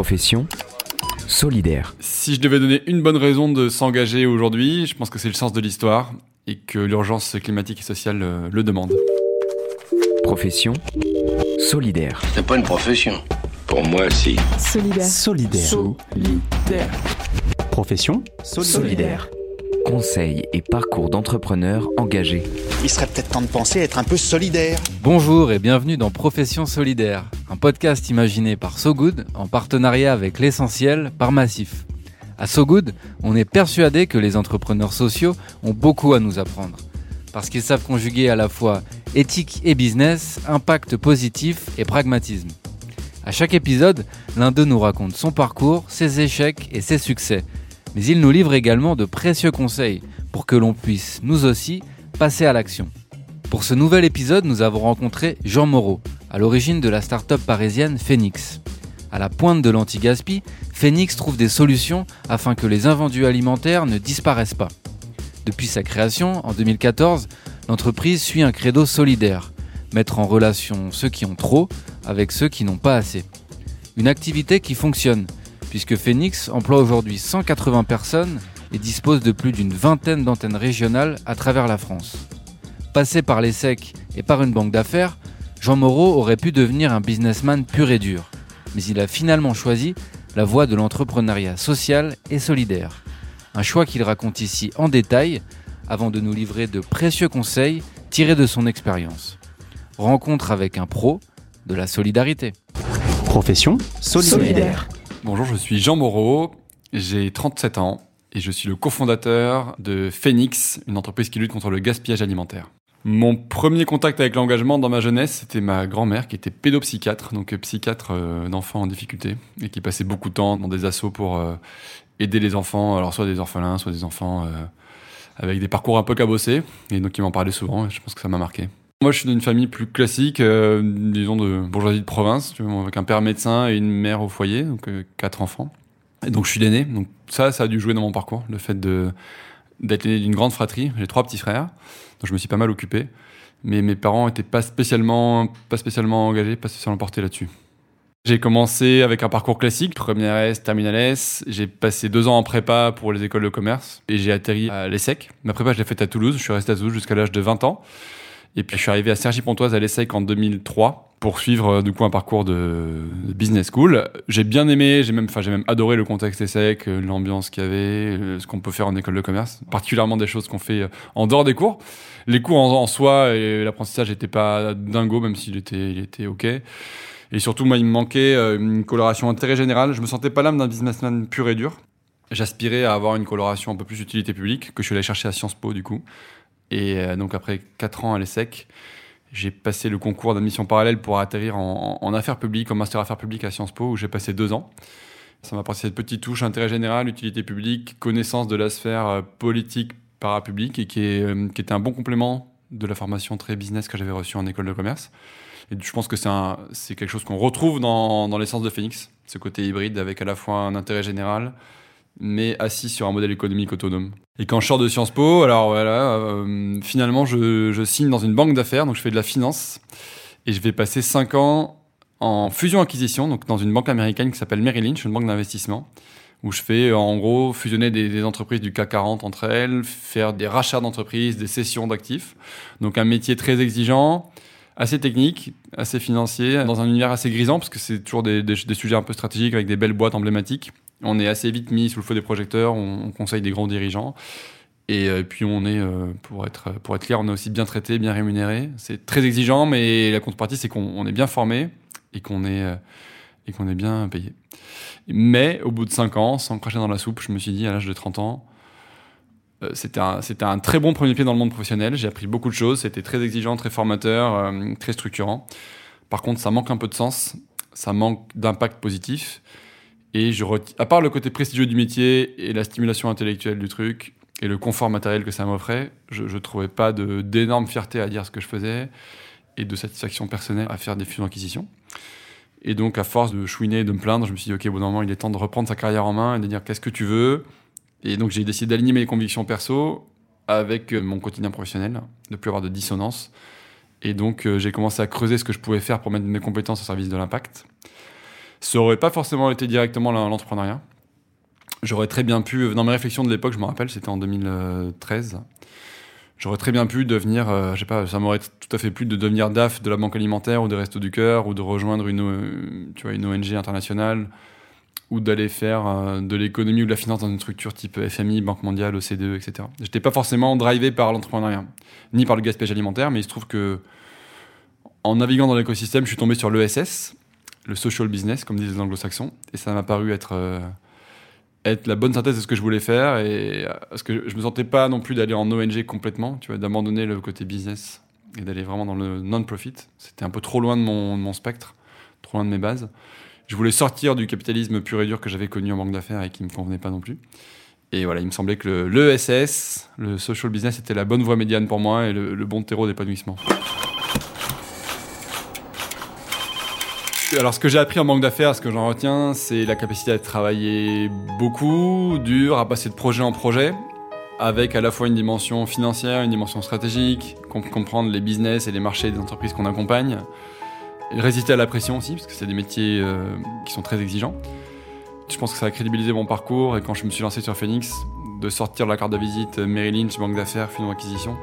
Profession solidaire. Si je devais donner une bonne raison de s'engager aujourd'hui, je pense que c'est le sens de l'histoire et que l'urgence climatique et sociale euh, le demande. Profession solidaire. C'est pas une profession. Pour moi, si. Solidaire. Solidaire. Profession Solidaire. Conseils et parcours d'entrepreneurs engagés. Il serait peut-être temps de penser à être un peu solidaire. Bonjour et bienvenue dans Profession Solidaire, un podcast imaginé par So Good en partenariat avec l'essentiel par Massif. À So Good, on est persuadé que les entrepreneurs sociaux ont beaucoup à nous apprendre. Parce qu'ils savent conjuguer à la fois éthique et business, impact positif et pragmatisme. À chaque épisode, l'un d'eux nous raconte son parcours, ses échecs et ses succès. Mais il nous livre également de précieux conseils pour que l'on puisse, nous aussi, passer à l'action. Pour ce nouvel épisode, nous avons rencontré Jean Moreau, à l'origine de la start-up parisienne Phoenix. À la pointe de l'anti-gaspi, Phoenix trouve des solutions afin que les invendus alimentaires ne disparaissent pas. Depuis sa création, en 2014, l'entreprise suit un credo solidaire, mettre en relation ceux qui ont trop avec ceux qui n'ont pas assez. Une activité qui fonctionne, puisque Phoenix emploie aujourd'hui 180 personnes et dispose de plus d'une vingtaine d'antennes régionales à travers la France. Passé par l'ESSEC et par une banque d'affaires, Jean Moreau aurait pu devenir un businessman pur et dur, mais il a finalement choisi la voie de l'entrepreneuriat social et solidaire. Un choix qu'il raconte ici en détail avant de nous livrer de précieux conseils tirés de son expérience. Rencontre avec un pro de la solidarité. Profession Solidaire. Bonjour, je suis Jean Moreau, j'ai 37 ans et je suis le cofondateur de Phoenix, une entreprise qui lutte contre le gaspillage alimentaire. Mon premier contact avec l'engagement dans ma jeunesse, c'était ma grand-mère qui était pédopsychiatre, donc psychiatre euh, d'enfants en difficulté, et qui passait beaucoup de temps dans des assos pour euh, aider les enfants, alors soit des orphelins, soit des enfants euh, avec des parcours un peu cabossés, et donc il m'en parlait souvent, et je pense que ça m'a marqué. Moi, je suis d'une famille plus classique, euh, disons de bourgeoisie de province, avec un père médecin et une mère au foyer, donc euh, quatre enfants. Et donc, je suis l'aîné. Donc, ça, ça a dû jouer dans mon parcours, le fait de d'être l'aîné d'une grande fratrie. J'ai trois petits frères, donc je me suis pas mal occupé. Mais mes parents étaient pas spécialement, pas spécialement engagés, pas spécialement portés là-dessus. J'ai commencé avec un parcours classique, première S, terminale S. J'ai passé deux ans en prépa pour les écoles de commerce et j'ai atterri à l'ESSEC. Ma prépa, je l'ai faite à Toulouse. Je suis resté à Toulouse jusqu'à l'âge de 20 ans. Et puis je suis arrivé à Cergy-Pontoise à l'ESSEC en 2003 pour suivre euh, du coup un parcours de, business school. J'ai bien aimé, j'ai même, enfin j'ai même adoré le contexte ESSEC, euh, l'ambiance qu'il y avait, euh, ce qu'on peut faire en école de commerce, particulièrement des choses qu'on fait en dehors des cours. Les cours en, soi et l'apprentissage n'étaient pas dingo, même s'il était, il était ok. Et surtout, moi, il me manquait une coloration intérêt général. Je me sentais pas l'âme d'un businessman pur et dur. J'aspirais à avoir une coloration un peu plus utilité publique, que je suis allé chercher à Sciences Po, du coup. Et euh, donc, après 4 ans à l'ESSEC, j'ai passé le concours d'admission parallèle pour atterrir en, affaires publiques, en master affaires publiques à Sciences Po, où j'ai passé deux ans. Ça m'a apporté cette petite touche intérêt général, utilité publique, connaissance de la sphère euh, politique parapublique, et qui, est, euh, qui était un bon complément de la formation très business que j'avais reçue en école de commerce. Et je pense que c'est quelque chose qu'on retrouve dans, dans l'essence de Phoenix, ce côté hybride avec à la fois un intérêt général, mais assis sur un modèle économique autonome. Et quand je sors de Sciences Po, alors voilà, euh, finalement je, je signe dans une banque d'affaires, donc je fais de la finance, et je vais passer 5 ans en fusion-acquisition, donc dans une banque américaine qui s'appelle Merrill Lynch, une banque d'investissement, où je fais en gros fusionner des, des entreprises du CAC 40 entre elles, faire des rachats d'entreprises, des cessions d'actifs. Donc un métier très exigeant, assez technique, assez financier, dans un univers assez grisant, parce que c'est toujours des- des sujets un peu stratégiques avec des belles boîtes emblématiques. On est assez vite mis sous le feu des projecteurs, on, on conseille des grands dirigeants. Et euh, puis on est, euh, pour être, pour être clair, on est aussi bien traité, bien rémunéré. C'est très exigeant, mais la contrepartie, c'est qu'on on est bien formé et qu'on est, euh, est bien payé. Mais au bout de 5 ans, sans cracher dans la soupe, je me suis dit, à l'âge de 30 ans, c'était un, très bon premier pied dans le monde professionnel. J'ai appris beaucoup de choses. C'était très exigeant, très formateur, très structurant. Par contre, ça manque un peu de sens. Ça manque d'impact positif. Et je à part le côté prestigieux du métier et la stimulation intellectuelle du truc et le confort matériel que ça m'offrait, je ne trouvais pas d'énorme fierté à dire ce que je faisais et de satisfaction personnelle à faire des fusions-acquisitions. Et donc, à force de chouiner, de me plaindre, je me suis dit, OK, d'un moment, il est temps de reprendre sa carrière en main et de dire qu'est-ce que tu veux? Et donc, j'ai décidé d'aligner mes convictions perso avec euh, mon quotidien professionnel, de plus avoir de dissonance. Et donc, euh, j'ai commencé à creuser ce que je pouvais faire pour mettre mes compétences au service de l'impact. Ça aurait pas forcément été directement l'entrepreneuriat. J'aurais très bien pu, dans mes réflexions de l'époque, je me rappelle, c'était en 2013, j'aurais très bien pu devenir, euh, je sais pas, ça m'aurait tout à fait plu de devenir DAF de la Banque Alimentaire ou des Restos du Cœur ou de rejoindre une, tu vois, une ONG internationale ou d'aller faire euh, de l'économie ou de la finance dans une structure type FMI, Banque mondiale, OCDE, etc. J'étais pas forcément drivé par l'entrepreneuriat, ni par le gaspillage alimentaire, mais il se trouve que en naviguant dans l'écosystème, je suis tombé sur l'ESS, le social business, comme disent les anglo-saxons, et ça m'a paru être être la bonne synthèse de ce que je voulais faire et euh, parce que je me sentais pas non plus d'aller en ONG complètement, tu vois, d'abandonner le côté business et d'aller vraiment dans le non-profit. C'était un peu trop loin de mon, spectre, trop loin de mes bases. Je voulais sortir du capitalisme pur et dur que j'avais connu en banque d'affaires et qui me convenait pas non plus. Et voilà, il me semblait que l'ESS, le, le, social business, était la bonne voie médiane pour moi et le, le bon terreau d'épanouissement. Alors, ce que j'ai appris en banque d'affaires, ce que j'en retiens, c'est la capacité à travailler beaucoup, dur, à passer de projet en projet, avec à la fois une dimension financière, une dimension stratégique, comprendre les business et les marchés des entreprises qu'on accompagne, résister à la pression aussi, parce que c'est des métiers euh, qui sont très exigeants. Je pense que ça a crédibilisé mon parcours, et quand je me suis lancé sur Phoenix, de sortir la carte de visite Merrill Lynch, banque d'affaires, finance acquisition,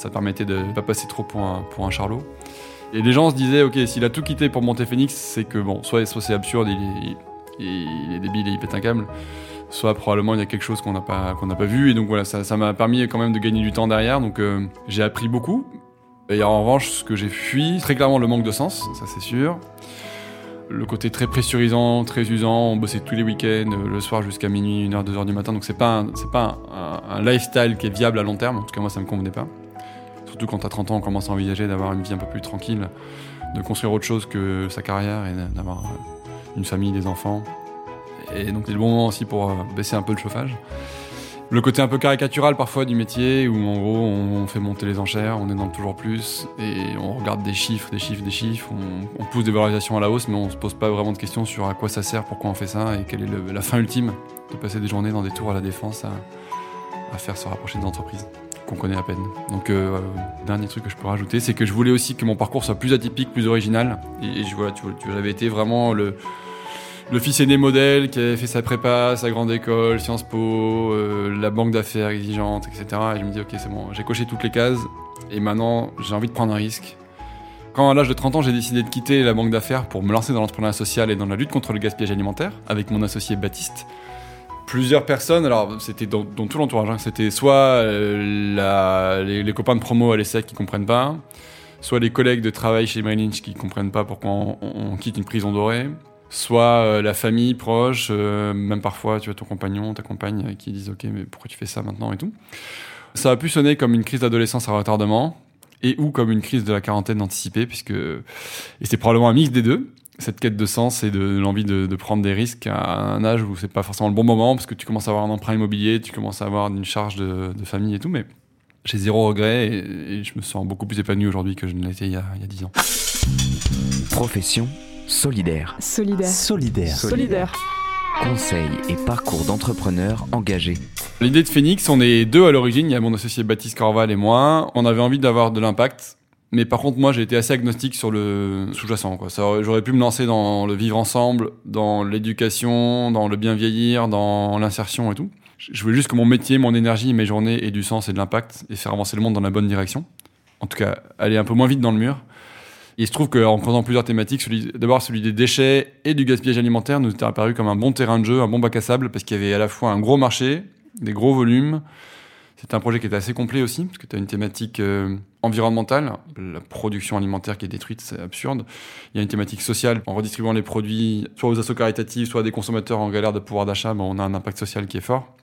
ça permettait de ne pas passer trop pour un, pour un charlot. Et les gens se disaient, ok, s'il a tout quitté pour monter Phoenix, c'est que bon, soit, soit c'est absurde, il est, il est débile et il pète un câble, soit probablement il y a quelque chose qu'on n'a pas, qu'on pas vu. Et donc voilà, ça, m'a permis quand même de gagner du temps derrière. Donc euh, j'ai appris beaucoup. Et en revanche, ce que j'ai fui, très clairement le manque de sens, ça c'est sûr. Le côté très pressurisant, très usant, on bossait tous les week-ends, euh, le soir jusqu'à minuit, 1h, 2h du matin. Donc c'est pas, pas un, un, lifestyle qui est viable à long terme. En tout cas, moi, ça me convenait pas. Surtout quand à 30 ans, on commence à envisager d'avoir une vie un peu plus tranquille, de construire autre chose que sa carrière et d'avoir une famille, des enfants. Et donc c'est le bon moment aussi pour baisser un peu le chauffage. Le côté un peu caricatural parfois du métier où en gros on fait monter les enchères, on est dans toujours plus et on regarde des chiffres, des chiffres, des chiffres, on, pousse des valorisations à la hausse mais on se pose pas vraiment de questions sur à quoi ça sert, pourquoi on fait ça et quelle est la fin ultime de passer des journées dans des tours à la défense à faire se rapprocher des entreprises qu'on connaît à peine. Donc, euh, dernier truc que je peux rajouter, c'est que je voulais aussi que mon parcours soit plus atypique, plus original. Et, je vois, tu, tu été vraiment le, le fils aîné modèle qui avait fait sa prépa, sa grande école, Sciences Po, euh, la banque d'affaires exigeante, etc. Et je me dis, ok, c'est bon, j'ai coché toutes les cases. Et maintenant, j'ai envie de prendre un risque. Quand à l'âge de 30 ans, j'ai décidé de quitter la banque d'affaires pour me lancer dans l'entrepreneuriat social et dans la lutte contre le gaspillage alimentaire avec mon associé Baptiste, plusieurs personnes. Alors, c'était dans, tout l'entourage. Hein. C'était soit euh, les, copains de promo à l'ESSEC qui comprennent pas, soit les collègues de travail chez Merrill Lynch qui comprennent pas pourquoi on, on, quitte une prison dorée, soit euh, la famille proche, euh, même parfois, tu as ton compagnon, ta compagne qui disent Ok, mais pourquoi tu fais ça maintenant et tout. Ça a pu sonner comme une crise d'adolescence à retardement et ou comme une crise de la quarantaine anticipée, puisque. Et c'est probablement un mix des deux cette quête de sens et de, l'envie de, de, prendre des risques à un âge où c'est pas forcément le bon moment parce que tu commences à avoir un emprunt immobilier, tu commences à avoir une charge de, de famille et tout, mais j'ai zéro regret et, et, je me sens beaucoup plus épanoui aujourd'hui que je ne l'étais il, il, y a 10 ans. Profession solidaire. Solidaire. Solidaire. Solidaire. Conseil et parcours d'entrepreneurs engagés. L'idée de Phoenix, on est deux à l'origine, il y a mon associé Baptiste Corval et moi. On avait envie d'avoir de l'impact mais par contre, moi, j'ai été assez agnostique sur le sous-jacent. J'aurais pu me lancer dans le vivre ensemble, dans l'éducation, dans le bien vieillir, dans l'insertion et tout. Je voulais juste que mon métier, mon énergie, mes journées aient du sens et de l'impact et faire avancer le monde dans la bonne direction. En tout cas, aller un peu moins vite dans le mur. Il se trouve qu'en creusant plusieurs thématiques, d'abord celui des déchets et du gaspillage alimentaire nous était apparu comme un bon terrain de jeu, un bon bac à sable, parce qu'il y avait à la fois un gros marché, des gros volumes, c'est un projet qui est assez complet aussi, parce que tu as une thématique euh, environnementale, la production alimentaire qui est détruite, c'est absurde. Il y a une thématique sociale, en redistribuant les produits, soit aux associations caritatives, soit à des consommateurs en galère de pouvoir d'achat, ben, on a un impact social qui est fort.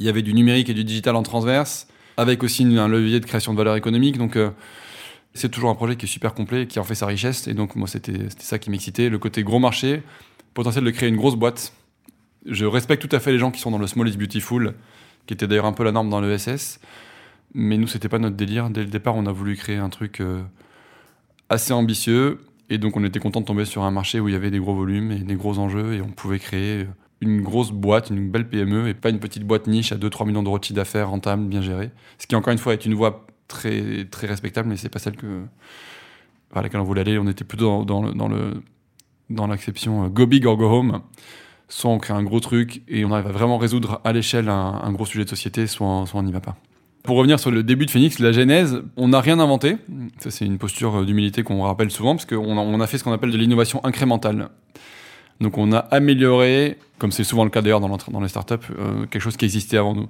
Il y avait du numérique et du digital en transverse, avec aussi un levier de création de valeur économique. Donc, euh, c'est toujours un projet qui est super complet, qui en fait sa richesse. Et donc, moi, c'était ça qui m'excitait. Le côté gros marché, potentiel de créer une grosse boîte. Je respecte tout à fait les gens qui sont dans le small is beautiful qui était d'ailleurs un peu la norme dans l'ESS. Mais nous, c'était pas notre délire. Dès le départ, on a voulu créer un truc euh, assez ambitieux. Et donc, on était content de tomber sur un marché où il y avait des gros volumes et des gros enjeux. Et on pouvait créer une grosse boîte, une belle PME, et pas une petite boîte niche à 2-3 millions de chiffre d'affaires, rentable, bien gérée. Ce qui, encore une fois, est une voie très, très respectable, mais c'est pas celle que, vers laquelle on voulait aller. On était plutôt dans, le, le dans l'acception euh, go big or go home. Soit on crée un gros truc et on arrive à vraiment résoudre à l'échelle un, gros sujet de société, soit, on- n'y va pas. Pour revenir sur le début de Phoenix, la genèse, on n'a rien inventé. Ça, c'est une posture d'humilité qu'on rappelle souvent, parce qu'on a, on a fait ce qu'on appelle de l'innovation incrémentale. Donc on a amélioré, comme c'est souvent le cas d'ailleurs dans les startups, euh, quelque chose qui existait avant nous.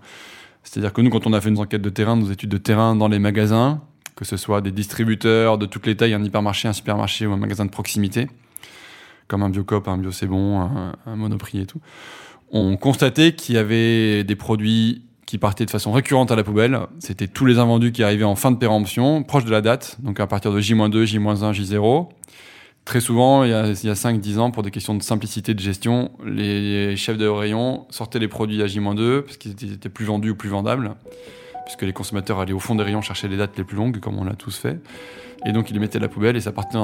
C'est-à-dire que nous, quand on a fait nos enquêtes de terrain, nos études de terrain dans les magasins, que ce soit des distributeurs de toutes les tailles, un hypermarché, un supermarché ou un magasin de proximité, comme un Biocop, un Bio C'est Bon, un, Monoprix et tout, on constatait qu'il y avait des produits qui partaient de façon récurrente à la poubelle. C'était tous les invendus qui arrivaient en fin de péremption, proche de la date, donc à partir de J-2, J-1, J0. Très souvent, il y a, a 5-10 ans, pour des questions de simplicité de gestion, les chefs de rayon sortaient les produits à J-2 parce qu'ils étaient plus vendus ou plus vendables, puisque les consommateurs allaient au fond des rayons chercher les dates les plus longues, comme on l'a tous fait. Et donc, ils les mettaient à la poubelle et ça partait,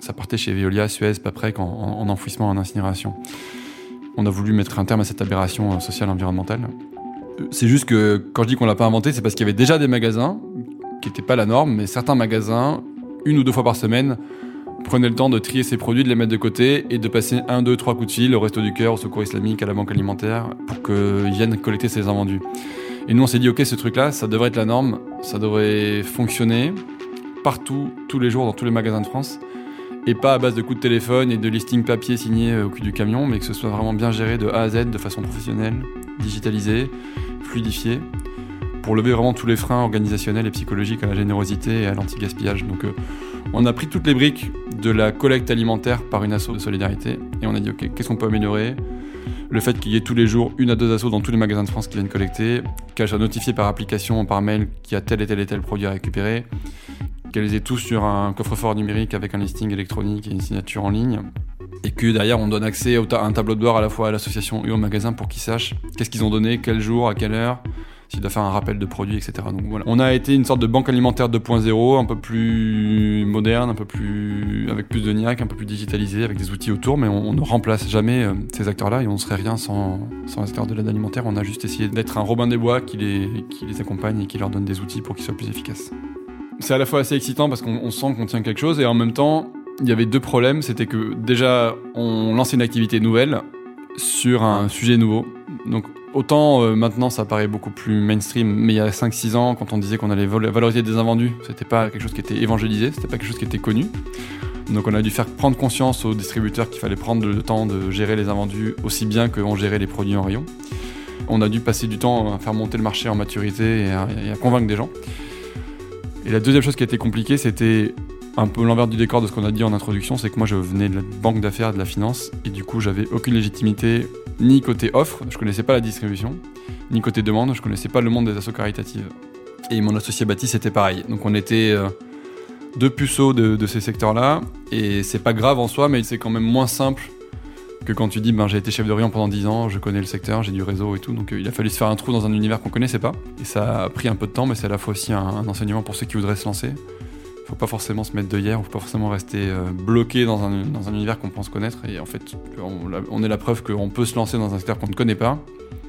ça partait chez Veolia, Suez, Paprec en enfouissement, en incinération. On a voulu mettre un terme à cette aberration euh, sociale environnementale. Euh, C'est juste que quand je dis qu'on l'a pas inventé, c'est parce qu'il y avait déjà des magasins qui n'étaient pas la norme, mais certains magasins, une ou deux fois par semaine, prenaient le temps de trier ces produits, de les mettre de côté et de passer un, deux, trois coups de fil au Resto du Cœur, au Secours Islamique, à la Banque Alimentaire pour qu'ils viennent collecter ces invendus. Et nous, on s'est dit, ok, ce truc-là, ça devrait être la norme, ça devrait fonctionner partout, tous les jours, dans tous les magasins de France. Et pas à base de coups de téléphone et de listing papier signé euh, au cul du camion, mais que ce soit vraiment bien géré de A à Z, de façon professionnelle, digitalisée, fluidifiée, pour lever vraiment tous les freins organisationnels et psychologiques à la générosité et à l'anti-gaspillage. Donc, euh, on a pris toutes les briques de la collecte alimentaire par une asso de solidarité et on a dit, ok, qu'est-ce qu'on peut améliorer? Le fait qu'il y ait tous les jours une à deux assos dans tous les magasins de France qui viennent collecter, qu'elles soient notifiées par application ou par mail qu'il y a tel et tel et tel produit à récupérer, qu'elles aient tous sur un coffre-fort numérique avec un listing électronique et une signature en ligne. Et que derrière, on donne accès à un tableau de bord à la fois à l'association et au magasin pour qu'ils sachent qu'est-ce qu'ils ont donné, quel jour, à quelle heure, faire un rappel de produits, etc. On a été une sorte de banque alimentaire 2.0, un peu plus moderne, un peu plus avec plus de niaque, un peu plus digitalisé, avec des outils autour, mais on, ne remplace jamais euh, ces acteurs-là et on ne serait rien sans, sans acteurs de l'aide alimentaire. On a juste essayé d'être un Robin des Bois qui les, accompagne et qui leur donne des outils pour qu'ils soient plus efficaces. C'est à la fois assez excitant parce qu'on on sent qu'on tient quelque chose et en même temps, il y avait deux problèmes. C'était que déjà, on lançait une activité nouvelle sur un sujet nouveau. Donc autant euh, maintenant ça paraît beaucoup plus mainstream, mais il y a 5-6 ans, quand on disait qu'on allait valoriser des invendus, c'était pas quelque chose qui était évangélisé, c'était pas quelque chose qui était connu. Donc on a dû faire prendre conscience aux distributeurs qu'il fallait prendre le temps de gérer les invendus aussi bien qu'on gérait les produits en rayon. On a dû passer du temps à faire monter le marché en maturité et à, et à convaincre des gens. Et la deuxième chose qui a été compliquée, c'était un peu l'envers du décor de ce qu'on a dit en introduction, c'est que moi je venais de la banque d'affaires, de la finance, et du coup j'avais aucune légitimité ni côté offre, je connaissais pas la distribution, ni côté demande, je connaissais pas le monde des assos caritatives. Et mon associé Baptiste c'était pareil. Donc on était euh, deux puceaux de, ces secteurs-là, et c'est pas grave en soi, mais c'est quand même moins simple que quand tu dis ben j'ai été chef de rayon pendant 10 ans, je connais le secteur, j'ai du réseau et tout, donc euh, il a fallu se faire un trou dans un univers qu'on connaissait pas. Et ça a pris un peu de temps, mais c'est à la fois aussi un enseignement pour ceux qui voudraient se lancer. Faut pas forcément se mettre de hier, ou faut pas forcément rester euh, bloqué dans un, univers qu'on pense connaître. Et en fait, on, on est la preuve qu'on peut se lancer dans un secteur qu'on ne connaît pas.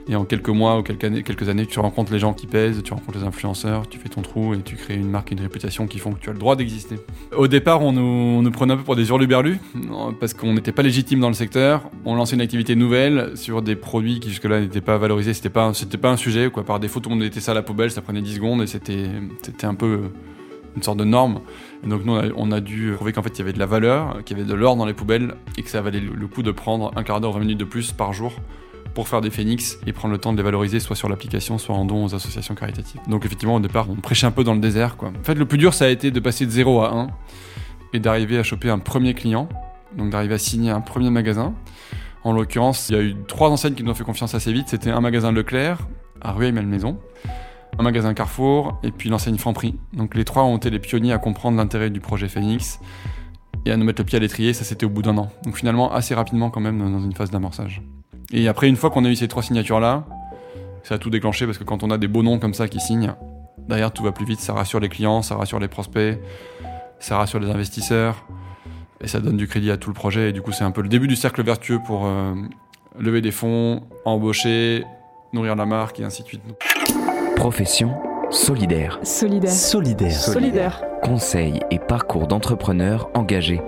Et en quelques mois ou quelques années, quelques années, tu rencontres les gens qui pèsent, tu rencontres les influenceurs, tu fais ton trou et tu crées une marque et une réputation qui font que tu as le droit d'exister. Au départ, on nous, on prenait un peu pour des hurluberlus, parce qu'on n'était pas légitime dans le secteur. On lançait une activité nouvelle sur des produits qui jusque-là n'étaient pas valorisés. C'était pas, pas un sujet, quoi. Par défaut, tout le monde mettait ça à la poubelle, ça prenait 10 secondes et c'était un peu une sorte de norme. Et donc nous, on a, dû prouver qu'en fait, il y avait de la valeur, qu'il y avait de l'or dans les poubelles et que ça valait le, le coup de prendre un quart d'heure, 20 minutes de plus par jour pour faire des phénix et prendre le temps de les valoriser soit sur l'application, soit en don aux associations caritatives. Donc effectivement, au départ, on prêchait un peu dans le désert, quoi. En fait, le plus dur, ça a été de passer de 0 à 1 et d'arriver à choper un premier client, donc d'arriver à signer un premier magasin. En l'occurrence, il y a eu trois enseignes qui nous ont fait confiance assez vite. C'était un magasin Leclerc à Rueil-Malmaison, un magasin Carrefour et puis l'enseigne Franprix. Donc les trois ont été les pionniers à comprendre l'intérêt du projet Phoenix et à nous mettre le pied à l'étrier. Ça, c'était au bout d'un an. Donc finalement, assez rapidement quand même dans une phase d'amorçage. Et après, une fois qu'on a eu ces trois signatures-là, ça a tout déclenché parce que quand on a des beaux noms comme ça qui signent, derrière tout va plus vite, ça rassure les clients, ça rassure les prospects, ça rassure les investisseurs et ça donne du crédit à tout le projet. Et du coup, c'est un peu le début du cercle vertueux pour euh, lever des fonds, embaucher, nourrir la marque et ainsi de suite. Profession solidaire. Solidaire. Solidaire. Solidaire. Conseils et parcours d'entrepreneurs engagés.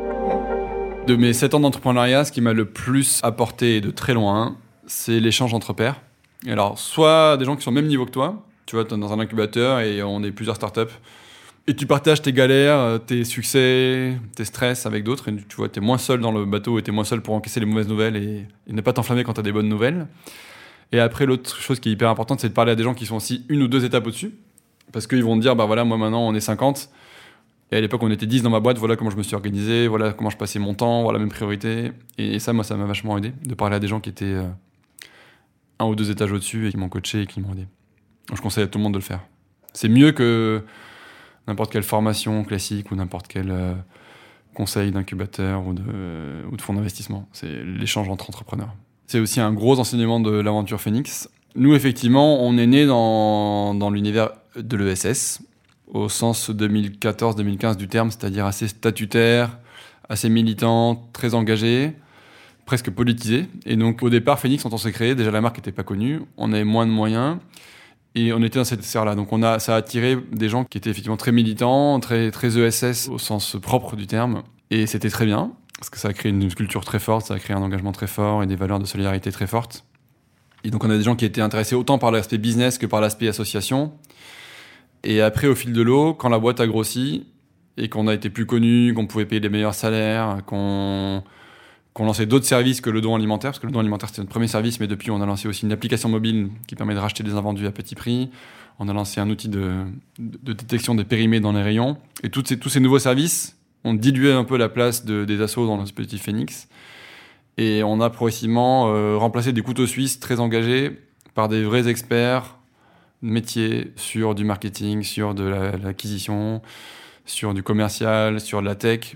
De mes 7 ans d'entrepreneuriat, ce qui m'a le plus apporté de très loin, c'est l'échange entre pairs. Et alors, soit des gens qui sont au même niveau que toi, tu vois, tu es dans un incubateur et on est plusieurs startups, et tu partages tes galères, tes succès, tes stress avec d'autres, et tu vois, tu es moins seul dans le bateau et tu es moins seul pour encaisser les mauvaises nouvelles et, et ne pas t'enflammer quand tu as des bonnes nouvelles. Et après, l'autre chose qui est hyper importante, c'est de parler à des gens qui sont aussi une ou deux étapes au-dessus, parce qu'ils vont dire, bah voilà, moi maintenant on est 50, et à l'époque, on était 10 dans ma boîte, voilà comment je me suis organisé, voilà comment je passais mon temps, voilà mes priorités. Et, ça, moi, ça m'a vachement aidé de parler à des gens qui étaient euh, un ou deux étages au-dessus et qui m'ont coaché et qui m'ont aidé. Je conseille à tout le monde de le faire. C'est mieux que n'importe quelle formation classique ou n'importe quel euh, conseil d'incubateur ou de, euh, ou de fonds d'investissement. C'est l'échange entre entrepreneurs. C'est aussi un gros enseignement de l'aventure Phoenix. Nous, effectivement, on est né dans, dans l'univers de l'ESS, au sens 2014-2015 du terme, c'est-à-dire assez statutaire, assez militant, très engagé, presque politisé. Et donc au départ, Phoenix, quand on s'est créé, déjà la marque n'était pas connue, on avait moins de moyens. Et on était dans cette sphère-là. Donc on a, ça a attiré des gens qui étaient effectivement très militants, très, très ESS au sens propre du terme. Et c'était très bien, parce que ça a créé une culture très forte, ça a créé un engagement très fort et des valeurs de solidarité très fortes. Et donc on a des gens qui étaient intéressés autant par l'aspect business que par l'aspect association. Et après, au fil de l'eau, quand la boîte a grossi et qu'on a été plus connu, qu'on pouvait payer des meilleurs salaires, qu'on lançait d'autres services que le don alimentaire, parce que le don alimentaire c'était notre premier service, mais depuis on a lancé aussi une application mobile qui permet de racheter des invendus à petit prix. On a lancé un outil de, détection des périmés dans les rayons. Et tous ces nouveaux services ont dilué un peu la place des assos dans le dispositif Phoenix. Et on a progressivement euh, remplacé des couteaux suisses très engagés par des vrais experts métier sur du marketing, sur de l'acquisition, sur du commercial, sur de la tech.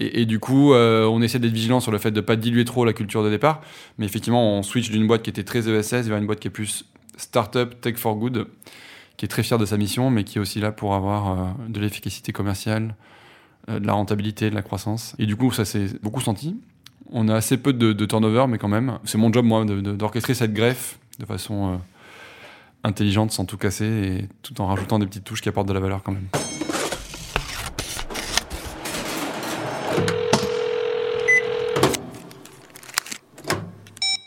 Et, du coup, euh, on essaie d'être vigilant sur le fait de ne pas diluer trop la culture de départ. Mais effectivement, on switch d'une boîte qui était très ESS vers une boîte qui est plus startup, tech for good, qui est très fière de sa mission, mais qui est aussi là pour avoir euh, de l'efficacité commerciale, de la rentabilité, de la croissance. Et du coup, ça s'est beaucoup senti. On a assez peu de, turnover, mais quand même, c'est mon job, moi, d'orchestrer cette greffe de façon intelligente sans tout casser et tout en rajoutant des petites touches qui apportent de la valeur quand même.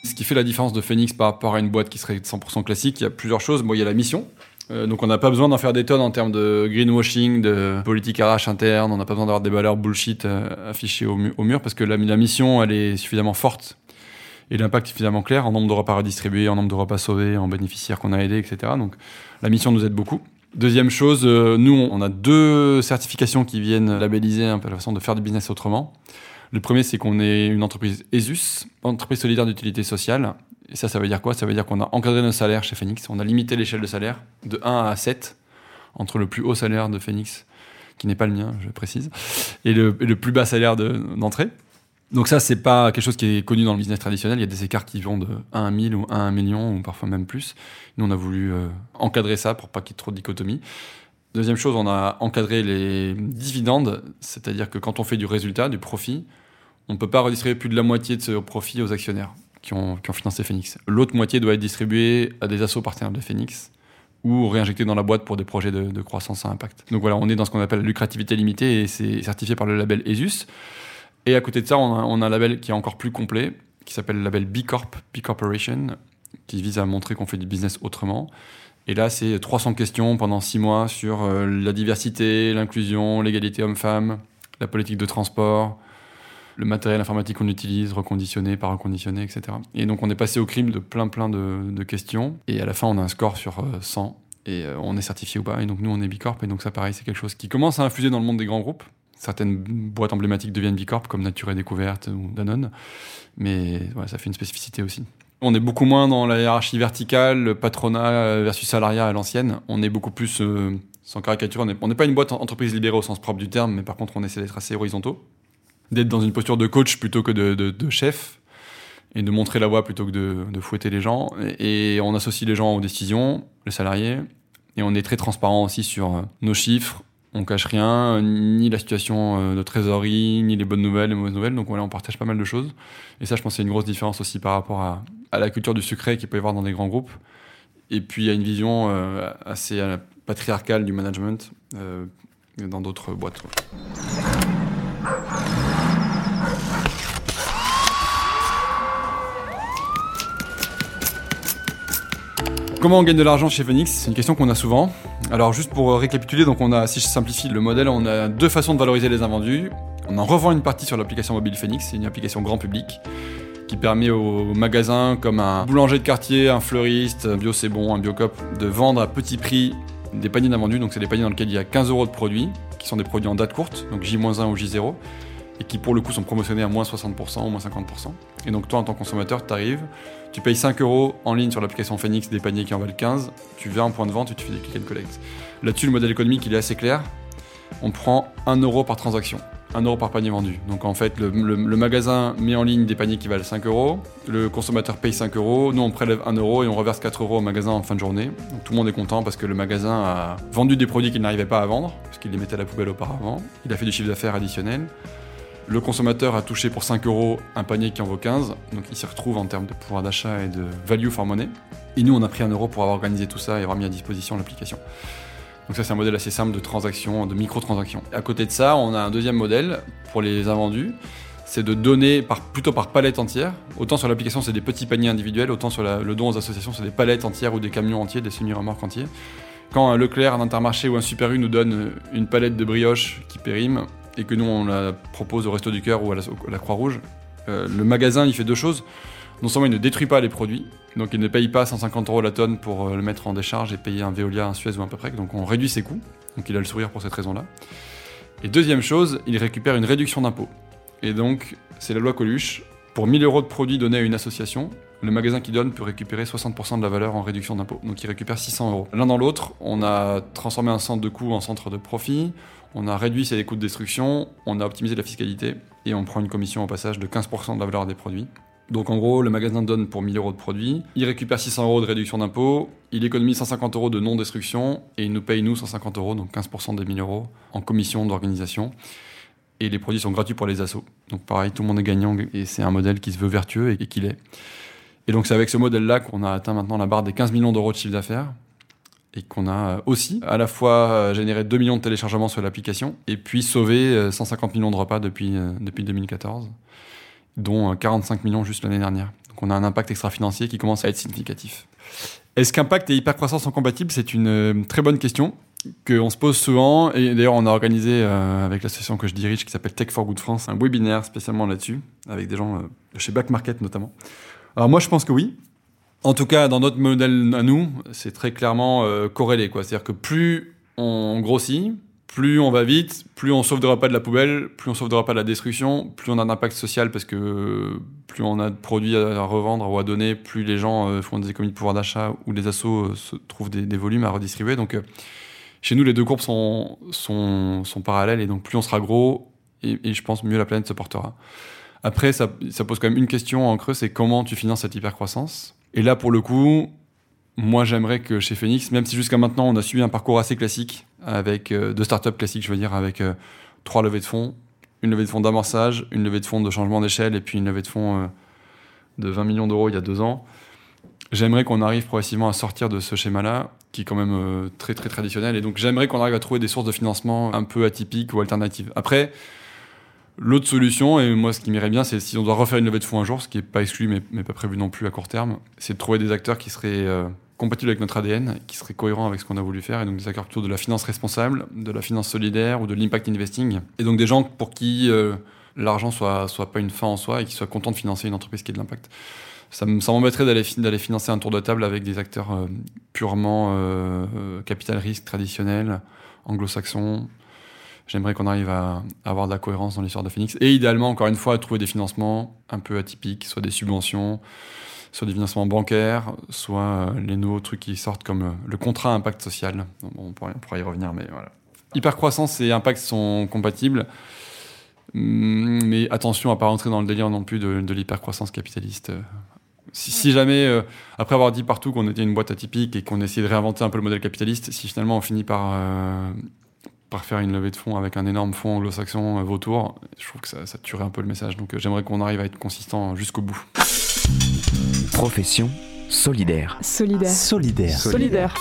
Ce qui fait la différence de Phoenix par rapport à une boîte qui serait 100% classique, il y a plusieurs choses. Bon, il y a la mission. Euh, donc on n'a pas besoin d'en faire des tonnes en termes de greenwashing, de politique RH interne, on n'a pas besoin d'avoir des valeurs bullshit euh, affichées au, mur parce que la, la mission elle est suffisamment forte et l'impact est suffisamment clair en nombre de repas redistribués, en nombre de repas sauvés, en bénéficiaires qu'on a aidés, etc. Donc la mission nous aide beaucoup. Deuxième chose, euh, nous, on a deux certifications qui viennent labelliser un peu la façon de faire du business autrement. Le premier, c'est qu'on est une entreprise ESUS, entreprise solidaire d'utilité sociale. Et ça, ça veut dire quoi? Ça veut dire qu'on a encadré nos salaires chez Phoenix. On a limité l'échelle de salaire de 1 à 7 entre le plus haut salaire de Phoenix, qui n'est pas le mien, je précise, et le, plus bas salaire d'entrée. Donc ça, c'est pas quelque chose qui est connu dans le business traditionnel. Il y a des écarts qui vont de 1 à 1000 ou 1 à 1 million ou parfois même plus. Nous, on a voulu euh, encadrer ça pour pas qu'il y ait trop de dichotomie. Deuxième chose, on a encadré les dividendes, c'est-à-dire que quand on fait du résultat, du profit, on ne peut pas redistribuer plus de la moitié de ce profit aux actionnaires qui ont, financé Phoenix. L'autre moitié doit être distribuée à des assos partenaires de Phoenix ou réinjectée dans la boîte pour des projets de, de croissance à impact. Donc voilà, on est dans ce qu'on appelle la lucrativité limitée et c'est certifié par le label ESUS. Et à côté de ça, on a, un label qui est encore plus complet, qui s'appelle le label B Corp, B Corporation, qui vise à montrer qu'on fait du business autrement. Et là, c'est 300 questions pendant 6 mois sur euh, la diversité, l'inclusion, l'égalité homme-femme, la politique de transport, le matériel informatique qu'on utilise, reconditionné, pas reconditionné, etc. Et donc, on est passé au crime de plein, plein de, questions. Et à la fin, on a un score sur 100. Euh, et euh, on est certifié ou pas. Et donc, nous, on est B Corp. Et donc, ça, pareil, c'est quelque chose qui commence à infuser dans le monde des grands groupes certaines boîtes emblématiques deviennent Bicorp, comme Nature et Découverte ou Danone. Mais ça fait une spécificité aussi. On est beaucoup moins dans la hiérarchie verticale, le patronat versus salariat à l'ancienne. On est beaucoup plus, euh, sans caricature, on n'est pas une boîte entreprise libérée au sens propre du terme, mais par contre, on essaie d'être assez horizontaux. D'être dans une posture de coach plutôt que de, chef, et de montrer la voie plutôt que de, fouetter les gens. Et, on associe les gens aux décisions, les salariés, et on est très transparent aussi sur euh, nos chiffres, on cache rien, ni la situation euh, de trésorerie, ni les bonnes nouvelles, les mauvaises nouvelles. Donc voilà, on partage pas mal de choses. Et ça, je pense, c'est une grosse différence aussi par rapport à, la culture du secret qu'il peut y avoir dans des grands groupes. Et puis a une vision euh, assez patriarcale du management dans d'autres boîtes. Comment on gagne de l'argent chez Phoenix C'est une question qu'on a souvent. Alors juste pour euh, récapituler, donc on a, si je simplifie le modèle, on a deux façons de valoriser les invendus. On en revend une partie sur l'application mobile Phoenix, c'est une application grand public qui permet aux magasins comme un boulanger de quartier, un fleuriste, un bio c'est bon, un biocop, de vendre à petit prix des paniers d'invendus. Donc c'est des paniers dans lesquels il y a 15 euros de produits, qui sont des produits en date courte, donc J-1 ou J0 et qui pour le coup sont promotionnés à moins 60% ou moins 50%. Et donc toi en tant que consommateur, tu arrives, tu payes 5 euros en ligne sur l'application Phoenix des paniers qui en valent 15, tu vas en point de vente et tu fais des click and collect. Là-dessus le modèle économique il est assez clair, on prend 1 euro par transaction. 1 euro par panier vendu. Donc en fait, le, magasin met en ligne des paniers qui valent 5 euros, le consommateur paye 5 euros, nous on prélève 1 euro et on reverse 4 euros au magasin en fin de journée. Donc tout le monde est content parce que le magasin a vendu des produits qu'il n'arrivait pas à vendre, parce qu'il les mettait à la poubelle auparavant. Il a fait du chiffre d'affaires additionnel. Le consommateur a touché pour 5 euros un panier qui en vaut 15, donc il s'y retrouve en termes de pouvoir d'achat et de value for money. Et nous, on a pris 1 euro pour avoir organisé tout ça et avoir mis à disposition l'application. Donc ça c'est un modèle assez simple de transaction, de micro-transaction. À côté de ça, on a un deuxième modèle pour les invendus, c'est de donner plutôt par palette entière. Autant sur l'application c'est des petits paniers individuels, autant sur le don aux associations c'est des palettes entières ou des camions entiers, des semi-remorques entiers. Quand un Leclerc, un Intermarché ou un Super U nous donne une palette de brioche qui périme et que nous on la propose au Resto du Cœur ou à la, Croix-Rouge, euh, le magasin il fait deux choses non seulement il ne détruit pas les produits, donc il ne paye pas 150 euros la tonne pour euh, le mettre en décharge et payer un Veolia, un Suez ou un peu près, donc on réduit ses coûts, donc il a le sourire pour cette raison-là. Et deuxième chose, il récupère une réduction d'impôt. Et donc, c'est la loi Coluche, pour 1000 euros de produits donnés à une association, le magasin qui donne peut récupérer 60% de la valeur en réduction d'impôt. Donc il récupère 600 euros. L'un dans l'autre, on a transformé un centre de coût en centre de profit, on a réduit ses coûts de destruction, on a optimisé la fiscalité et on prend une commission au passage de 15% de la valeur des produits. Donc en gros, le magasin donne pour 1000 euros de produits, il récupère 600 euros de réduction d'impôt, il économise 150 euros de non-destruction et il nous paye nous 150 euros, donc 15% des 1000 euros en commission d'organisation. Et les produits sont gratuits pour les assos. Donc pareil, tout le monde est gagnant et c'est un modèle qui se veut vertueux et qu'il est. Et donc c'est avec ce modèle-là qu'on a atteint maintenant la barre des 15 millions d'euros de chiffre d'affaires et qu'on a aussi à la fois généré 2 millions de téléchargements sur l'application et puis sauvé 150 millions de repas depuis, depuis 2014 dont 45 euh, millions juste l'année dernière. Donc on a un impact extra-financier qui commence à être significatif. Est-ce qu'impact et hypercroissance sont compatibles? C'est une euh, très bonne question qu'on se pose souvent. Et d'ailleurs, on a organisé euh, avec l'association que je dirige qui s'appelle Tech for Good France un webinaire spécialement là-dessus, avec des gens de chez Back Market notamment. Alors moi, je pense que oui. En tout cas, dans notre modèle à nous, c'est très clairement corrélé. C'est-à-dire que plus on grossit, plus on va vite, plus on sauve de repas de la poubelle, plus on sauve de repas de la destruction, plus on a un impact social parce que plus on a de produits à revendre ou à donner, plus les gens euh, font des économies de pouvoir d'achat ou les assos euh, trouvent des, volumes à redistribuer. Donc euh, chez nous, les deux courbes sont, sont, sont, parallèles et donc plus on sera gros, et, je pense mieux la planète se portera. Après, ça, ça pose quand même une question en creux, c'est comment tu finances cette hypercroissance? Et là, pour le coup, moi, j'aimerais que chez Phoenix, même si jusqu'à maintenant on a suivi un parcours assez classique, avec euh, deux startups classiques, je veux dire, avec euh, trois levées de fonds, une levée de fonds d'amorçage, une levée de fonds de changement d'échelle et puis une levée de fonds euh, de 20 millions d'euros il y a deux ans. J'aimerais qu'on arrive progressivement à sortir de ce schéma-là, qui est quand même très très traditionnel, et donc j'aimerais qu'on arrive à trouver des sources de financement un peu atypiques ou alternatives. Après, L'autre solution, et moi ce qui m'irait bien, c'est si on doit refaire une levée de fonds un jour, ce qui n'est pas exclu mais, pas prévu non plus à court terme, c'est de trouver des acteurs qui seraient compatible avec notre ADN, qui serait cohérent avec ce qu'on a voulu faire, et donc des acteurs plutôt de la finance responsable, de la finance solidaire ou de l'impact investing, et donc des gens pour qui euh, l'argent soit, soit pas une fin en soi et qui soient contents de financer une entreprise qui a de l'impact. Ça m'embêterait d'aller, financer un tour de table avec des acteurs euh, purement euh, capital risque traditionnels, anglo-saxons. J'aimerais qu'on arrive à, avoir de la cohérence dans l'histoire de Phoenix, et idéalement, encore une fois, à trouver des financements un peu atypiques, soit des subventions, soit des financements bancaires, soit euh, les nouveaux trucs qui sortent comme euh, le contrat impact social. on, pourra, y revenir, mais voilà. Hypercroissance et impact sont compatibles, mm, mais attention à pas rentrer dans le délire non plus de, l'hypercroissance capitaliste. Si, jamais, euh, après avoir dit partout qu'on était une boîte atypique et qu'on essayait de réinventer un peu le modèle capitaliste, si finalement on finit par, par faire une levée de fonds avec un énorme fonds anglo-saxon vautour, je trouve que ça, ça tuerait un peu le message. Donc j'aimerais qu'on arrive à être consistant jusqu'au bout. Profession solidaire. Solidaire. Solidaire. Solidaire.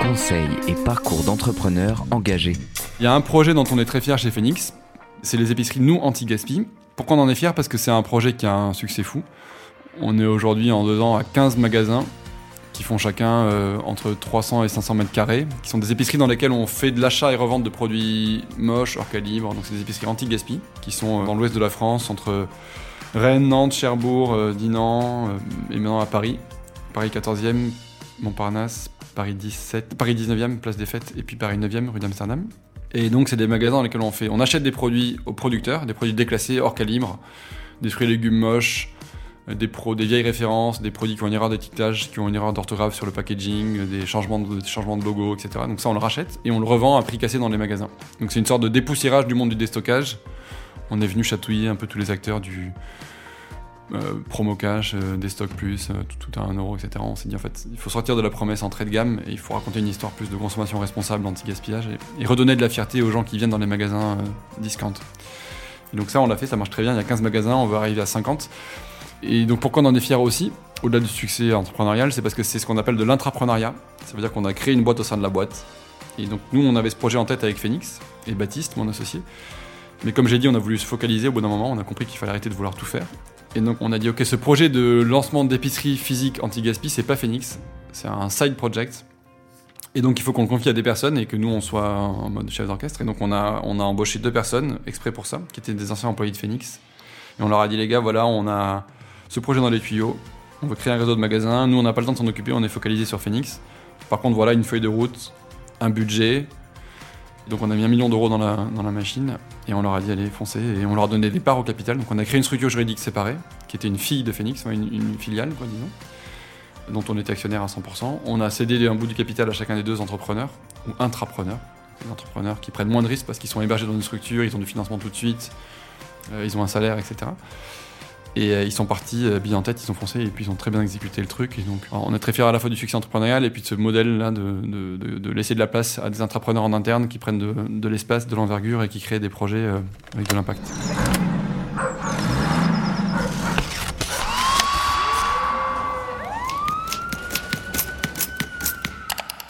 Conseils et parcours d'entrepreneurs engagés. Il y a un projet dont on est très fier chez Phoenix, c'est les épiceries Nous Anti-Gaspi. Pourquoi on en est fier? Parce que c'est un projet qui a un succès fou. On est aujourd'hui en deux ans à 15 magasins qui font chacun euh, entre 300 et 500 mètres carrés, qui sont des épiceries dans lesquelles on fait de l'achat et revente de produits moches, hors calibre. Donc c'est des épiceries anti-gaspi, qui sont euh, dans l'ouest de la France, entre Rennes, Nantes, Cherbourg, euh, Dinan et maintenant à Paris. Paris 14e, Montparnasse, Paris 17, Paris 19e, Place des Fêtes, et puis Paris 9e, rue d'Amsterdam. Et donc c'est des magasins dans lesquels on fait, on achète des produits aux producteurs, des produits déclassés, hors calibre, des fruits et légumes moches, des, pro, des vieilles références, des produits qui ont une erreur d'étiquetage, qui ont une erreur d'orthographe sur le packaging, euh, des changements de, des logo, etc. Donc ça, on le rachète et on le revend à prix cassé dans les magasins. Donc c'est une sorte de dépoussiérage du monde du déstockage. On est venu chatouiller un peu tous les acteurs du euh, promo cash, euh, des plus, euh, tout, à 1 euro, etc. On s'est dit en fait, il faut sortir de la promesse entrée de gamme et il faut raconter une histoire plus de consommation responsable, anti-gaspillage et, redonner de la fierté aux gens qui viennent dans les magasins euh, discount. Et donc ça, on l'a fait, ça marche très bien. Il y a 15 magasins, on va arriver à 50. Et donc pourquoi on en est fier aussi, au-delà du succès entrepreneurial, c'est parce que c'est ce qu'on appelle de l'intrapreneuriat. Ça veut dire qu'on a créé une boîte au sein de la boîte. Et donc nous, on avait ce projet en tête avec Phoenix et Baptiste, mon associé. Mais comme j'ai dit, on a voulu se focaliser. Au bout d'un moment, on a compris qu'il fallait arrêter de vouloir tout faire. Et donc on a dit, ok, ce projet de lancement d'épicerie physique anti-gaspi, c'est pas Phoenix, c'est un side project. Et donc il faut qu'on le confie à des personnes et que nous on soit en mode chef d'orchestre. Et donc on a, on a embauché deux personnes exprès pour ça, qui étaient des anciens employés de Phoenix. Et on leur a dit, les gars, voilà, on a ce projet dans les tuyaux, on veut créer un réseau de magasins, nous on n'a pas le temps de s'en occuper, on est focalisé sur Phoenix. Par contre, voilà une feuille de route, un budget. Donc on a mis un million d'euros dans la, machine et on leur a dit allez foncez et on leur a donné des parts au capital. Donc on a créé une structure juridique séparée qui était une fille de Phoenix, une filiale quoi disons, dont on était actionnaire à 100%. On a cédé un bout du capital à chacun des deux entrepreneurs ou intrapreneurs, des entrepreneurs qui prennent moins de risques parce qu'ils sont hébergés dans une structure, ils ont du financement tout de suite, euh, ils ont un salaire, etc. Et euh, ils sont partis euh, billes en tête, ils ont foncé et puis ils ont très bien exécuté le truc. Et donc, on est très fiers à la fois du succès entrepreneurial et puis de ce modèle-là de, laisser de la place à des entrepreneurs en interne qui prennent de, de l'espace, de l'envergure et qui créent des projets euh, avec de l'impact.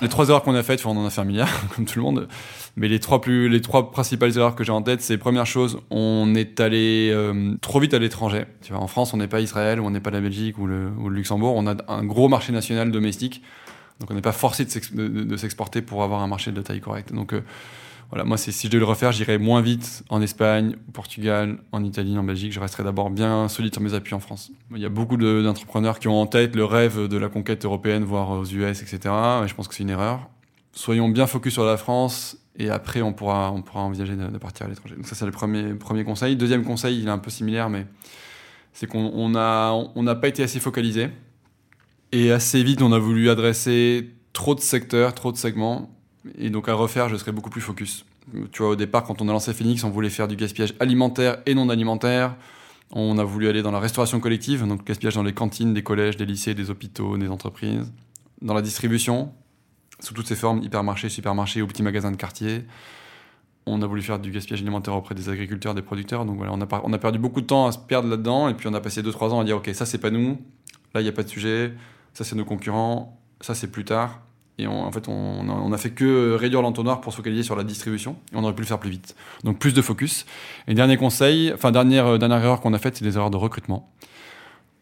Les trois erreurs qu'on a faites, on en a fait un milliard, comme tout le monde. Mais les trois, plus, les trois principales erreurs que j'ai en tête, c'est première chose, on est allé euh, trop vite à l'étranger. Tu vois, en France, on n'est pas Israël, ou on n'est pas la Belgique ou le, ou le Luxembourg. On a un gros marché national domestique. Donc on n'est pas forcé de s'exporter pour avoir un marché de taille correcte. Donc euh, voilà, moi, si je devais le refaire, j'irais moins vite en Espagne, au Portugal, en Italie, en Belgique. Je resterais d'abord bien solide sur mes appuis en France. Il y a beaucoup de- d'entrepreneurs qui ont en tête le rêve de la conquête européenne, voire aux US, etc. Et je pense que c'est une erreur. Soyons bien focus sur la France et après on pourra, on pourra envisager de, partir à l'étranger. Donc ça c'est le premier, premier conseil. Deuxième conseil, il est un peu similaire, mais c'est qu'on on a, on n'a pas été assez focalisé. Et assez vite, on a voulu adresser trop de secteurs, trop de segments. Et donc à refaire, je serais beaucoup plus focus. Tu vois, au départ, quand on a lancé Phoenix, on voulait faire du gaspillage alimentaire et non alimentaire. On a voulu aller dans la restauration collective, donc gaspillage dans les cantines des collèges, des lycées, des hôpitaux, des entreprises. Dans la distribution, sous toutes ses formes, hypermarchés, supermarchés ou petits magasins de quartier. On a voulu faire du gaspillage alimentaire auprès des agriculteurs, des producteurs. Donc voilà, on a, on a perdu beaucoup de temps à se perdre là-dedans. Et puis on a passé 2-3 ans à dire, OK, ça c'est pas nous. Là, il n'y a pas de sujet. Ça c'est nos concurrents. Ça c'est plus tard. Et en fait, on on a fait que réduire l'entonnoir pour se focaliser sur la distribution. Et on aurait pu le faire plus vite. Donc plus de focus. Et dernier conseil, enfin dernière, euh, dernière erreur qu'on a faite, c'est des erreurs de recrutement.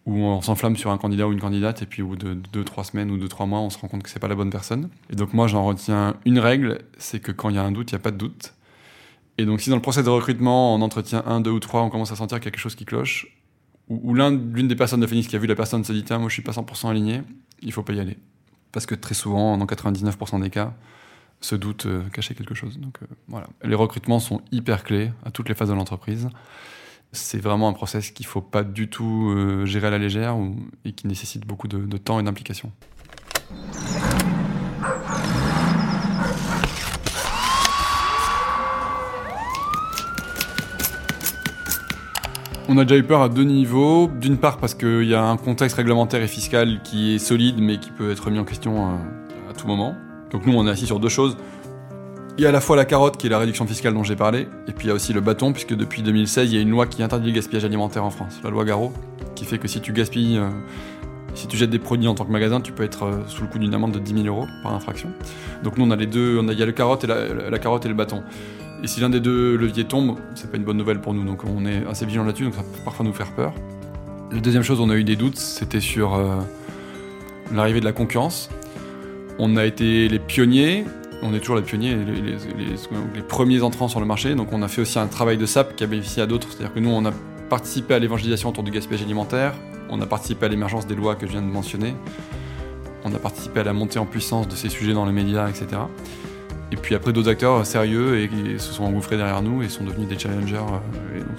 Où on s'enflamme sur un candidat ou une candidate, et puis au bout de 2-3 semaines ou 2-3 mois, on se rend compte que c'est pas la bonne personne. Et donc moi, j'en retiens une règle, c'est que quand il y a un doute, il n'y a pas de doute. Et donc si dans le process de recrutement, en entretien 1, 2 ou 3, on commence à sentir quelque chose qui cloche, ou, ou l'un, l'une des personnes de Phoenix qui a vu la personne se dit, tiens, moi je suis pas 100% aligné, il faut pas y aller. Parce que très souvent, dans 99% des cas, ce doute euh, cachait quelque chose. Donc euh, voilà. Les recrutements sont hyper clés à toutes les phases de l'entreprise. C'est vraiment un process qu'il faut pas du tout euh, gérer à la légère et qui nécessite beaucoup de temps et d'implication. On a déjà eu peur à deux niveaux. D'une part parce qu'il y a un contexte réglementaire et fiscal qui est solide mais qui peut être mis en question euh, à tout moment. Donc nous on est assis sur deux choses. Il y a à la fois la carotte qui est la réduction fiscale dont j'ai parlé, et puis il y a aussi le bâton puisque depuis 2016 il y a une loi qui interdit le gaspillage alimentaire en France, la loi Garot, qui fait que si tu gaspilles, euh, si tu jettes des produits en tant que magasin, tu peux être euh, sous le coup d'une amende de 10 000 euros par infraction. Donc nous on a les deux, on a, il y a et la carotte et le bâton. Et si l'un des deux leviers tombe, c'est pas une bonne nouvelle pour nous, donc on est assez vigilant là-dessus, donc ça peut parfois nous faire peur. La deuxième chose, on a eu des doutes, c'était sur euh, l'arrivée de la concurrence. On a été les pionniers, on est toujours les pionniers, les, les- premiers entrants sur le marché. Donc on a fait aussi un travail de SAP qui a bénéficié à d'autres. C'est-à-dire que nous, on a participé à l'évangélisation autour du gaspillage alimentaire. On a participé à l'émergence des lois que je viens de mentionner. On a participé à la montée en puissance de ces sujets dans les médias, etc. Et puis après, d'autres acteurs sérieux et, et se sont engouffrés derrière nous et sont devenus des challengers. euh, donc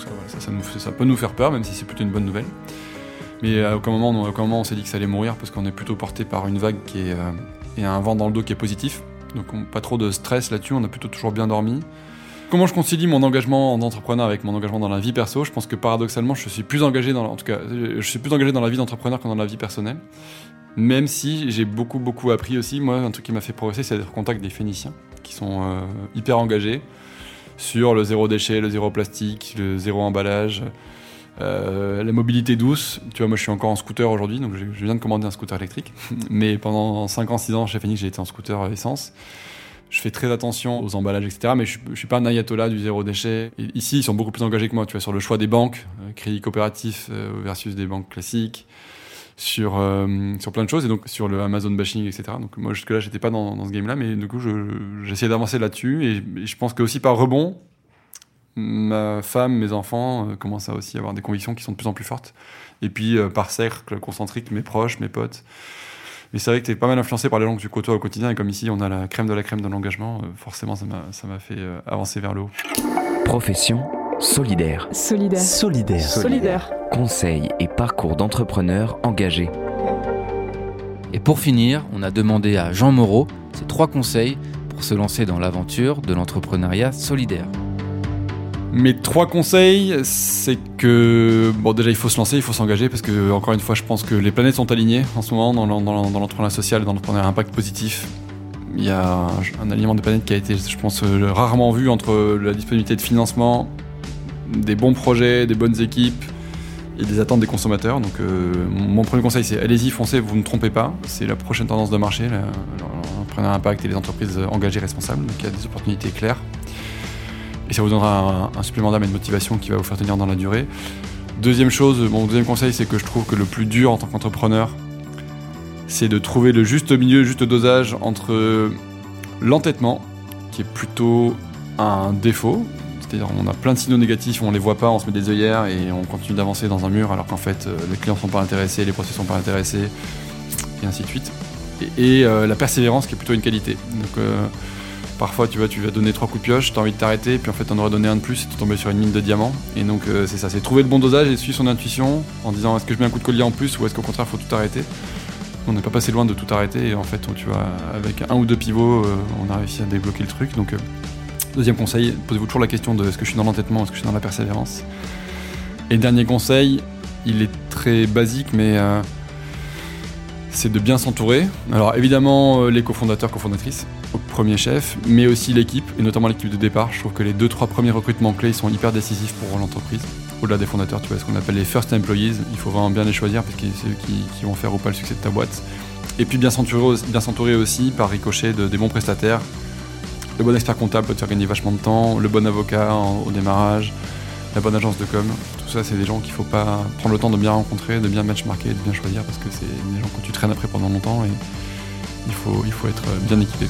ça, peut nous faire peur, même si c'est plutôt une bonne nouvelle. Mais à aucun moment, on- s'est dit que ça allait mourir parce qu'on est plutôt porté par une vague qui est, euh, et un vent dans le dos qui est positif. Donc on- pas trop de stress là-dessus, on a plutôt toujours bien dormi. Comment je concilie mon engagement en entrepreneur avec mon engagement dans la vie perso? Je pense que paradoxalement, je suis plus engagé dans, en tout cas, je suis plus engagé dans la vie d'entrepreneur que dans la vie personnelle. Même si j'ai beaucoup beaucoup appris aussi. Moi, un truc qui m'a fait progresser, c'est d'être au contact des Phéniciens, qui sont euh, hyper engagés sur le zéro déchet, le zéro plastique, le zéro emballage, euh, la mobilité douce. Tu vois, moi, je suis encore en scooter aujourd'hui, donc je viens de commander un scooter électrique. Mais pendant 5 ans, 6 ans chez Phoenix, j'ai été en scooter essence. Je fais très attention aux emballages, etc. Mais je, je suis pas un ayatollah du zéro déchet. Et ici, ils sont beaucoup plus engagés que moi. Tu vois, sur le choix des banques, euh, crédit coopératif euh, versus des banques classiques, sur euh, sur plein de choses et donc sur le Amazon bashing, etc. Donc moi jusque là, j'étais pas dans, ce game-là, mais du coup, je- j'essayais d'avancer là-dessus et, je pense que aussi par rebond, ma femme, mes enfants euh, commencent à aussi avoir des convictions qui sont de plus en plus fortes. Et puis euh, par cercle concentrique, mes proches, mes potes. Mais c'est vrai que tu es pas mal influencé par les gens que tu côtoies au quotidien. Et comme ici, on a la crème de la crème de l'engagement, forcément, ça m'a fait avancer vers le haut. Profession solidaire. Solidaire. Solidaire. Solidaire. Conseils et parcours d'entrepreneurs engagés. Et pour finir, on a demandé à Jean Moreau ses trois conseils pour se lancer dans l'aventure de l'entrepreneuriat solidaire. Mes trois conseils, c'est que bon déjà il faut se lancer, il faut s'engager parce que encore une fois je pense que les planètes sont alignées en ce moment dans, l'en- dans, l'en- dans l'entrepreneuriat social, dans l'entrepreneuriat impact positif. Il y a un, un alignement des planètes qui a été, je pense, euh, rarement vu entre la disponibilité de financement, des bons projets, des bonnes équipes et des attentes des consommateurs. Donc euh, mon premier conseil c'est allez-y, foncez, vous ne trompez pas. C'est la prochaine tendance de marché, à impact et les entreprises engagées responsables. Donc il y a des opportunités claires. Et ça vous donnera un, un supplément d'âme et de motivation qui va vous faire tenir dans la durée. Deuxième chose, mon deuxième conseil, c'est que je trouve que le plus dur en tant qu'entrepreneur, c'est de trouver le juste milieu, le juste dosage entre l'entêtement, qui est plutôt un défaut, on a plein de signaux négatifs, on les voit pas, on se met des œillères et on continue d'avancer dans un mur alors qu'en fait euh, les clients sont pas intéressés, les process sont pas intéressés, et ainsi de suite. Et, euh, la persévérance qui est plutôt une qualité. Donc euh, Parfois, tu vois, tu vas donner trois coups de pioche, t'as envie de t'arrêter, puis en fait, t'en aurais donné un de plus et tu tombais sur une mine de diamants. Et donc, c'est ça, c'est trouver le bon dosage et suivre son intuition en disant est-ce que je mets un coup de collier en plus ou est-ce qu'au contraire, faut tout arrêter? On n'est pas passé loin de tout arrêter et en fait, tu vois, avec un ou deux pivots, on a réussi à débloquer le truc. Deuxième conseil, posez-vous toujours la question de est-ce que je suis dans l'entêtement, est-ce que je suis dans la persévérance? Et dernier conseil, il est très basique, mais euh, c'est de bien s'entourer. Alors évidemment, euh, les cofondateurs, cofondatrices, au premier chef, mais aussi l'équipe, et notamment l'équipe de départ. Je trouve que les deux, trois premiers recrutements clés sont hyper décisifs pour l'entreprise. Au-delà des fondateurs, tu vois, ce qu'on appelle les first employees, il faut vraiment bien les choisir parce que c'est eux qui, vont faire ou pas le succès de ta boîte. Et puis bien s'entourer aussi, bien s'entourer aussi par ricochet de, des bons prestataires. Le bon expert comptable peut te faire gagner vachement de temps, le bon avocat au démarrage, la bonne agence de com. Tout ça, c'est des gens qu'il faut pas prendre le temps de bien rencontrer, de bien benchmarker, de bien choisir parce que c'est des gens que tu traînes après pendant longtemps et il faut, il faut être bien équipé.